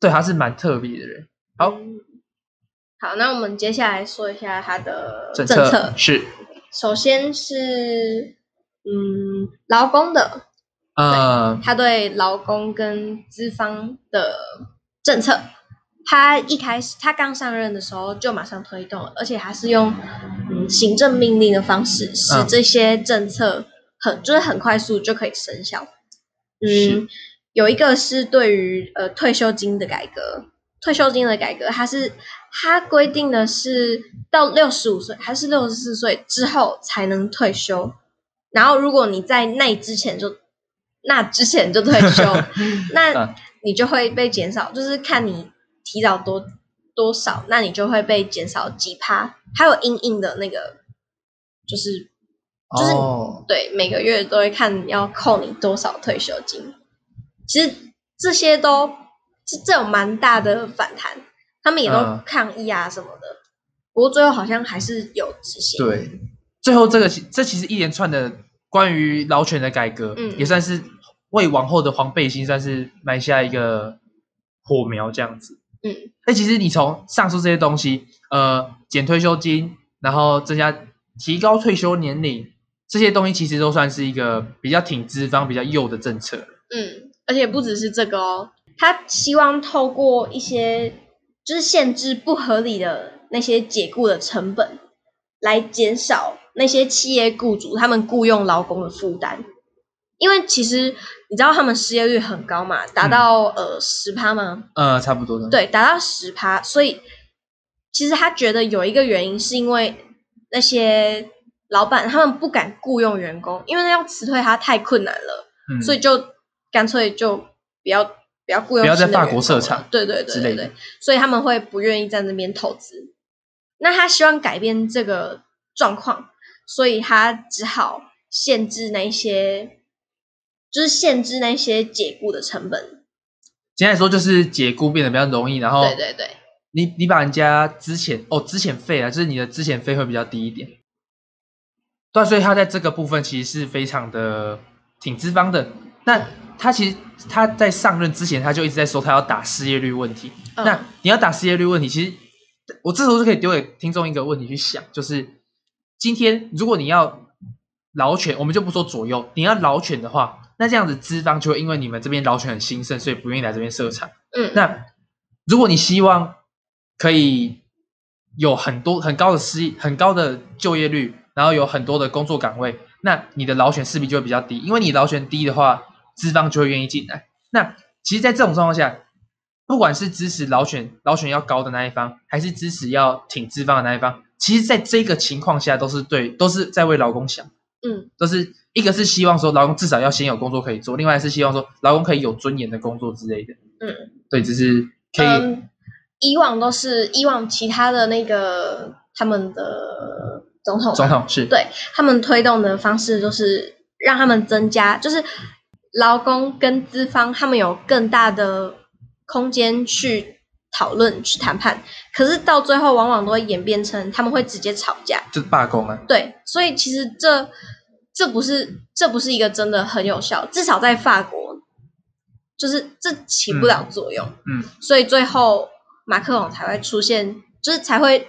对他是蛮特别的人。好，好，那我们接下来说一下他的政策，政策是，首先是嗯劳工的，呃、嗯，他对劳工跟资方的政策，他一开始他刚上任的时候就马上推动了，而且还是用嗯行政命令的方式，使这些政策很、嗯、就是很快速就可以生效。嗯，有一个是对于呃退休金的改革，退休金的改革，它是它规定的是到六十五岁还是六十四岁之后才能退休，然后如果你在那之前就那之前就退休，那你就会被减少，就是看你。提早多多少，那你就会被减少几趴，还有硬硬的那个，就是就是、oh. 对，每个月都会看要扣你多少退休金。其实这些都这这种蛮大的反弹，他们也都抗议啊什么的。Uh. 不过最后好像还是有执行。对，最后这个这其实一连串的关于劳权的改革，嗯，也算是为往后的黄背心算是埋下一个火苗，这样子。嗯，那其实你从上述这些东西，呃，减退休金，然后增加提高退休年龄，这些东西其实都算是一个比较挺资方、比较右的政策。嗯，而且不只是这个哦，他希望透过一些就是限制不合理的那些解雇的成本，来减少那些企业雇主他们雇佣劳工的负担。因为其实你知道他们失业率很高嘛，达到、嗯、呃十趴吗？呃，差不多的。对，达到十趴，所以其实他觉得有一个原因是因为那些老板他们不敢雇佣员工，因为要辞退他太困难了，嗯、所以就干脆就不要不要雇佣，不要在法国设厂，对对对对对，所以他们会不愿意在那边投资。那他希望改变这个状况，所以他只好限制那些。就是限制那些解雇的成本。简单来说，就是解雇变得比较容易，然后对对对，你你把人家之前哦之前费啊，就是你的之前费会比较低一点。对，所以他在这个部分其实是非常的挺资方的。那他其实他在上任之前，他就一直在说他要打失业率问题。嗯、那你要打失业率问题，其实我这时候就可以丢给听众一个问题去想，就是今天如果你要劳权，我们就不说左右，你要劳权的话。那这样子，资方就会因为你们这边劳权很兴盛，所以不愿意来这边设厂。嗯，那如果你希望可以有很多很高的失业、很高的就业率，然后有很多的工作岗位，那你的劳权势必就会比较低。因为你劳权低的话，资方就会愿意进来。那其实，在这种状况下，不管是支持劳选、劳选要高的那一方，还是支持要挺资方的那一方，其实在这个情况下，都是对，都是在为劳工想。嗯，都是。一个是希望说劳工至少要先有工作可以做，另外是希望说劳工可以有尊严的工作之类的。嗯，对，只是可以。嗯，以往都是以往其他的那个他们的总统，总统是对他们推动的方式，就是让他们增加，就是劳工跟资方他们有更大的空间去讨论、去谈判。可是到最后，往往都会演变成他们会直接吵架，就是罢工啊。对，所以其实这。这不是，这不是一个真的很有效，至少在法国，就是这起不了作用。嗯，嗯，所以最后马克龙才会出现，就是才会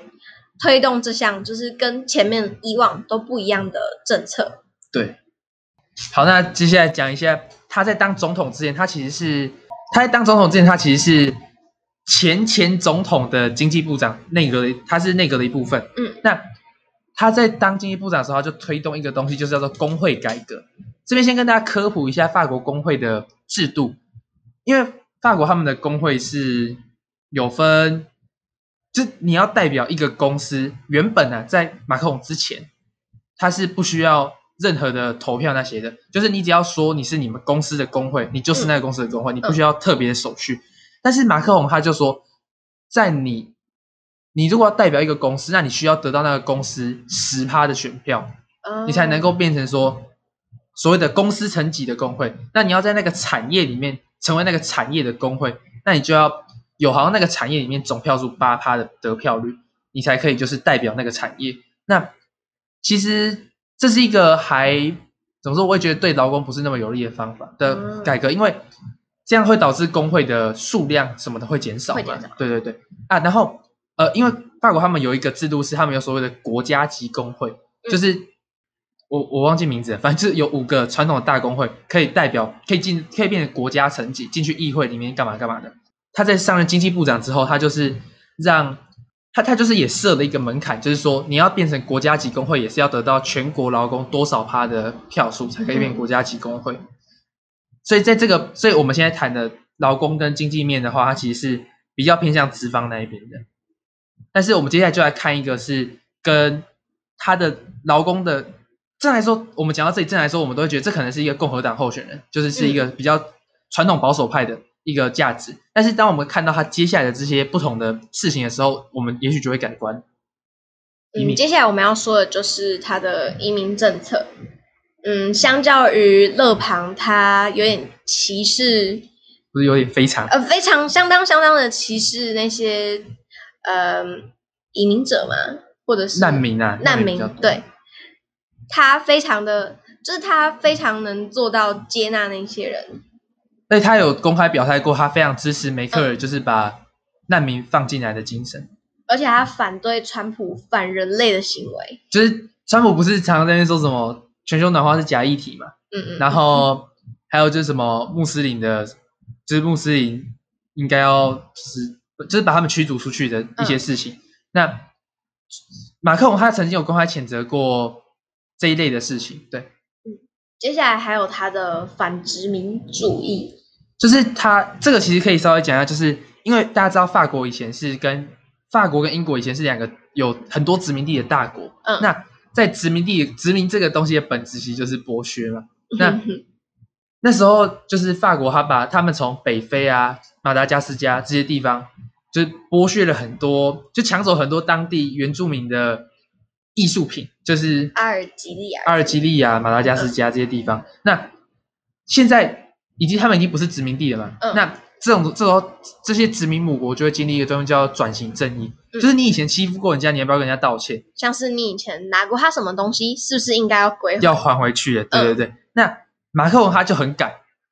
推动这项，就是跟前面以往都不一样的政策。对，好，那接下来讲一下他在当总统之前，他其实是他在当总统之前，他其实是前前总统的经济部长，内阁的，他是内阁的一部分。嗯，那。他在当经济部长的时候，他就推动一个东西，就是叫做工会改革。这边先跟大家科普一下法国工会的制度，因为法国他们的工会是有分，就你要代表一个公司，原本呢、啊、在马克龙之前，他是不需要任何的投票那些的，就是你只要说你是你们公司的工会，你就是那个公司的工会，你不需要特别的手续。但是马克龙他就说，在你。你如果要代表一个公司，那你需要得到那个公司十趴的选票，你才能够变成说所谓的公司层级的工会。那你要在那个产业里面成为那个产业的工会，那你就要有好像那个产业里面总票数八趴的得票率，你才可以就是代表那个产业。那其实这是一个还怎么说？我也觉得对劳工不是那么有利的方法的改革，因为这样会导致工会的数量什么的会减少嘛。对对对啊，然后。呃，因为法国他们有一个制度是他们有所谓的国家级工会，就是我我忘记名字了，反正就是有五个传统的大工会可以代表，可以进，可以变成国家层级进去议会里面干嘛干嘛的。他在上任经济部长之后，他就是让他他就是也设了一个门槛，就是说你要变成国家级工会，也是要得到全国劳工多少趴的票数才可以变国家级工会。嗯、所以在这个，所以我们现在谈的劳工跟经济面的话，它其实是比较偏向资方那一边的。但是我们接下来就来看一个是跟他的劳工的。正来说，我们讲到这里，正来说，我们都会觉得这可能是一个共和党候选人，就是是一个比较传统保守派的一个价值。嗯、但是，当我们看到他接下来的这些不同的事情的时候，我们也许就会改观。嗯，接下来我们要说的就是他的移民政策。嗯，相较于勒庞，他有点歧视，不是有点非常？呃，非常相当相当的歧视那些呃移民者嘛，或者是难民啊，难民对。他非常的，就是他非常能做到接纳那些人。所以他有公开表态过，他非常支持梅克尔，就是把难民放进来的精神。而且他反对川普反人类的行为。就是川普不是常常在那边说什么全球暖化是假议题嘛？嗯嗯。然后还有就是什么穆斯林的，就是穆斯林应该要就是就是把他们驱逐出去的一些事情。嗯、那马克龙他曾经有公开谴责过。这一类的事情，对，嗯，接下来还有他的反殖民主义，就是他这个其实可以稍微讲一下，就是因为大家知道法国以前是跟法国跟英国以前是两个有很多殖民地的大国，嗯，那在殖民地殖民这个东西的本质其实就是剥削嘛，那、嗯、哼。那时候就是法国他把他们从北非啊、马达加斯加这些地方，就是剥削了很多，就抢走很多当地原住民的。艺术品就是阿尔及利亚、阿尔及利亚、马达加斯加这些地方。嗯、那现在已经他们已经不是殖民地了嘛？嗯、那这种这种这些殖民母国就会经历一个东西叫转型正义，嗯、就是你以前欺负过人家，你要不要跟人家道歉？像是你以前拿过他什么东西，是不是应该要归还？要还回去的，对对对。嗯、那马克龙他就很敢，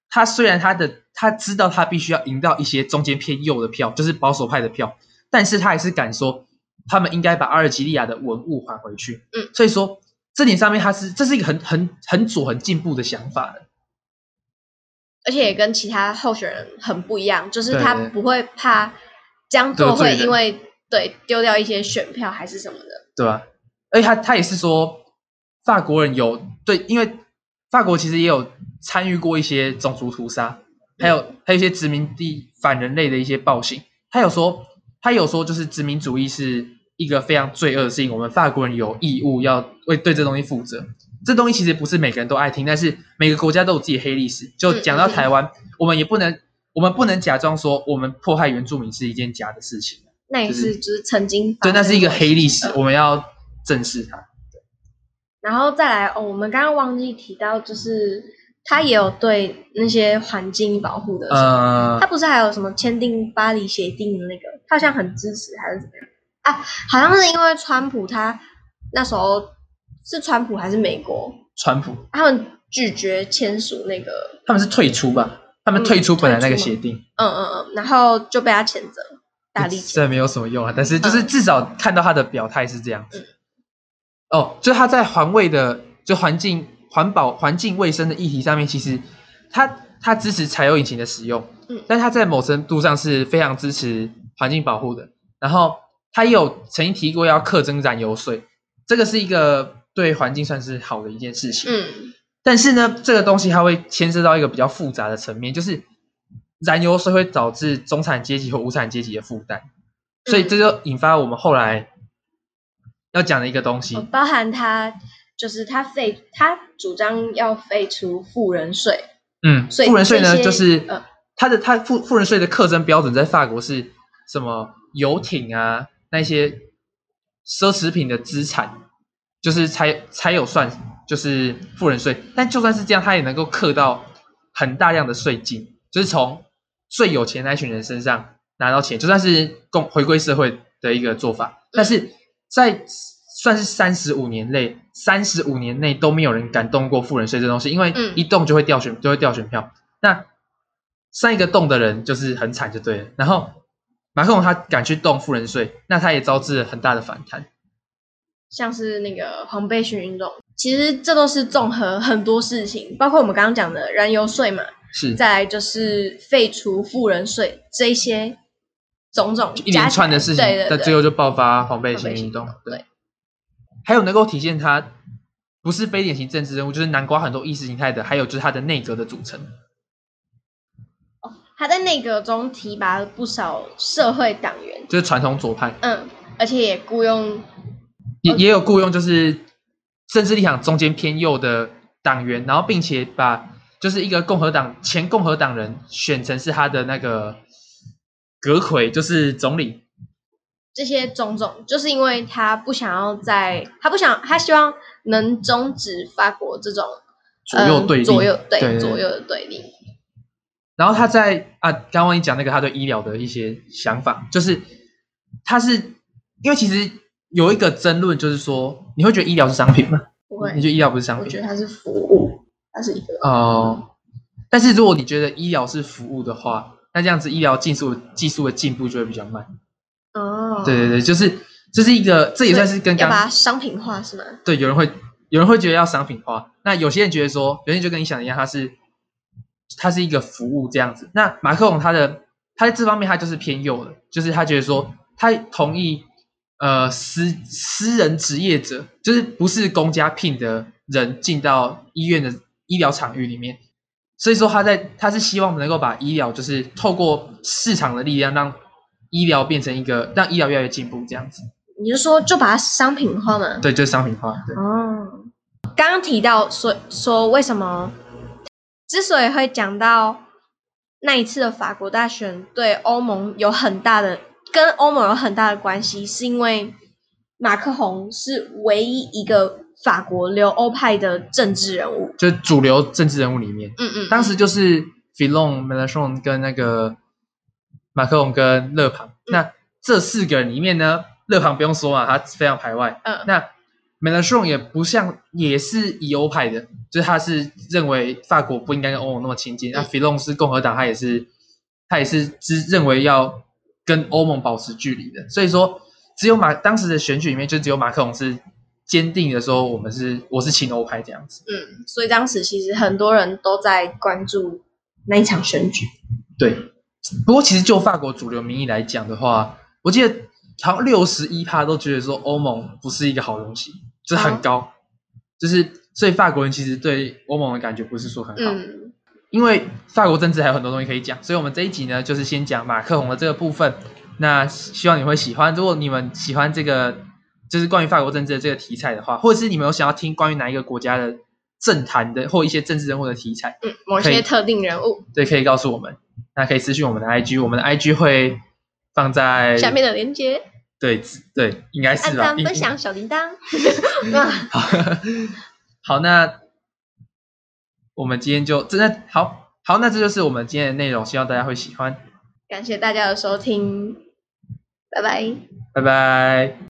他虽然他的他知道他必须要赢到一些中间偏右的票，就是保守派的票，但是他还是敢说。他们应该把阿尔及利亚的文物还回去。嗯，所以说这点上面，他是这是一个很很很左、很进步的想法的，而且也跟其他候选人很不一样，就是他不会怕这样做会因为对丢掉一些选票还是什么的，对吧？而且他他也是说，法国人有对，因为法国其实也有参与过一些种族屠杀，还有还有一些殖民地反人类的一些暴行，他有说。他有说，就是殖民主义是一个非常罪恶的事情，我们法国人有义务要为对这东西负责。这东西其实不是每个人都爱听，但是每个国家都有自己的黑历史。就讲到台湾，嗯嗯、我们也不能，我们不能假装说我们迫害原住民是一件假的事情。那也是，就是曾经，对，那是一个黑历史，我们要正视它。对。然后再来哦，我们刚刚忘记提到，就是。他也有对那些环境保护的，呃，他不是还有什么签订巴黎协定的那个，他好像很支持还是怎么样啊？好像是因为川普他那时候是川普还是美国？川普他们拒绝签署那个，他们是退出吧？他们退出本来那个协定，嗯嗯嗯，然后就被他谴责，大力这没有什么用啊，但是就是至少看到他的表态是这样子，嗯、哦，就他在环卫的就环境。环保、环境卫生的议题上面，其实他他支持柴油引擎的使用，嗯，但他在某程度上是非常支持环境保护的。然后他也有曾经提过要课征燃油税，这个是一个对环境算是好的一件事情，嗯。但是呢，这个东西它会牵涉到一个比较复杂的层面，就是燃油税会导致中产阶级和无产阶级的负担，所以这就引发我们后来要讲的一个东西，包含他。就是他废，他主张要废除富人税。嗯，富人税呢，就是他的他富富人税的课征标准在法国是什么？游艇啊，那些奢侈品的资产，就是才才有算，就是富人税。但就算是这样，他也能够课到很大量的税金，就是从最有钱那群人身上拿到钱，就算是共回归社会的一个做法。但是在算是三十五年内，三十五年内都没有人敢动过富人税这东西，因为一动就会掉选，就会掉选票。那上一个动的人就是很惨，就对了。然后马克龙他敢去动富人税，那他也招致了很大的反弹，像是那个黄背心运动。其实这都是综合很多事情，包括我们刚刚讲的燃油税嘛，是，再来就是废除富人税这一些种种一连串的事情，对对对，但最后就爆发黄背心运动。对还有能够体现它不是非典型政治人物，就是南瓜很多意识形态的，还有就是他的内阁的组成。哦，他在内阁中提拔了不少社会党员，就是传统左派。嗯，而且也雇佣，也也有雇佣，就是。政治立场中间偏右的党员，然后并且把就是一个共和党前共和党人选成是他的那个阁魁，就是总理。这些种种，就是因为他不想要在，他不想，他希望能终止法国这种左右对立，左右对，左右的对立。然后他在啊，刚刚你讲那个他对医疗的一些想法，就是他是因为其实。有一个争论，就是说，你会觉得医疗是商品吗？不会，你觉得医疗不是商品？我觉得它是服务，它是一个哦。但是如果你觉得医疗是服务的话，那这样子医疗技术技术的进步就会比较慢。哦，对对对，就是这是一个，这也算是跟刚要把它商品化是吗？对，有人会有人会觉得要商品化，那有些人觉得说，有些人就跟你想的一样，它是它是一个服务这样子。那马克龙他的他在这方面他就是偏右的，就是他觉得说他同意。呃，私私人职业者就是不是公家聘的人进到医院的医疗场域里面，所以说他在他是希望能够把医疗就是透过市场的力量让医疗变成一个让医疗越来越进步这样子。你是说就把它商品化吗？对，就是商品化。对。哦，刚刚提到说说为什么之所以会讲到那一次的法国大选对欧盟有很大的。跟欧盟有很大的关系，是因为马克宏是唯一一个法国留欧派的政治人物，就是主流政治人物里面。嗯嗯，当时就是菲隆、梅勒松跟那个马克龙跟勒庞。嗯、那这四个人里面呢，勒庞不用说嘛，他非常排外。嗯，那梅勒松也不像，也是以欧派的，就是他是认为法国不应该跟欧盟那么亲近。嗯、那菲隆是共和党，他也是他也是只认为要。跟欧盟保持距离的，所以说只有马当时的选举里面，就只有马克龙是坚定的说，我们是我是亲欧派这样子。嗯，所以当时其实很多人都在关注那一场选举。对，不过其实就法国主流民意来讲的话，我记得好像六十一趴都觉得说欧盟不是一个好东西，就是很高，哦、就是所以法国人其实对欧盟的感觉不是说很好。嗯因为法国政治还有很多东西可以讲，所以我们这一集呢，就是先讲马克宏的这个部分。那希望你会喜欢。如果你们喜欢这个，就是关于法国政治的这个题材的话，或者是你们有想要听关于哪一个国家的政坛的或一些政治人物的题材，嗯，某些特定人物，对，可以告诉我们。那可以私讯我们的 IG，我们的 IG 会放在下面的链接。对对，应该是吧。按赞、分享、小铃铛。好，好，那。我们今天就真的好好，那这就是我们今天的内容，希望大家会喜欢。感谢大家的收听，拜拜，拜拜。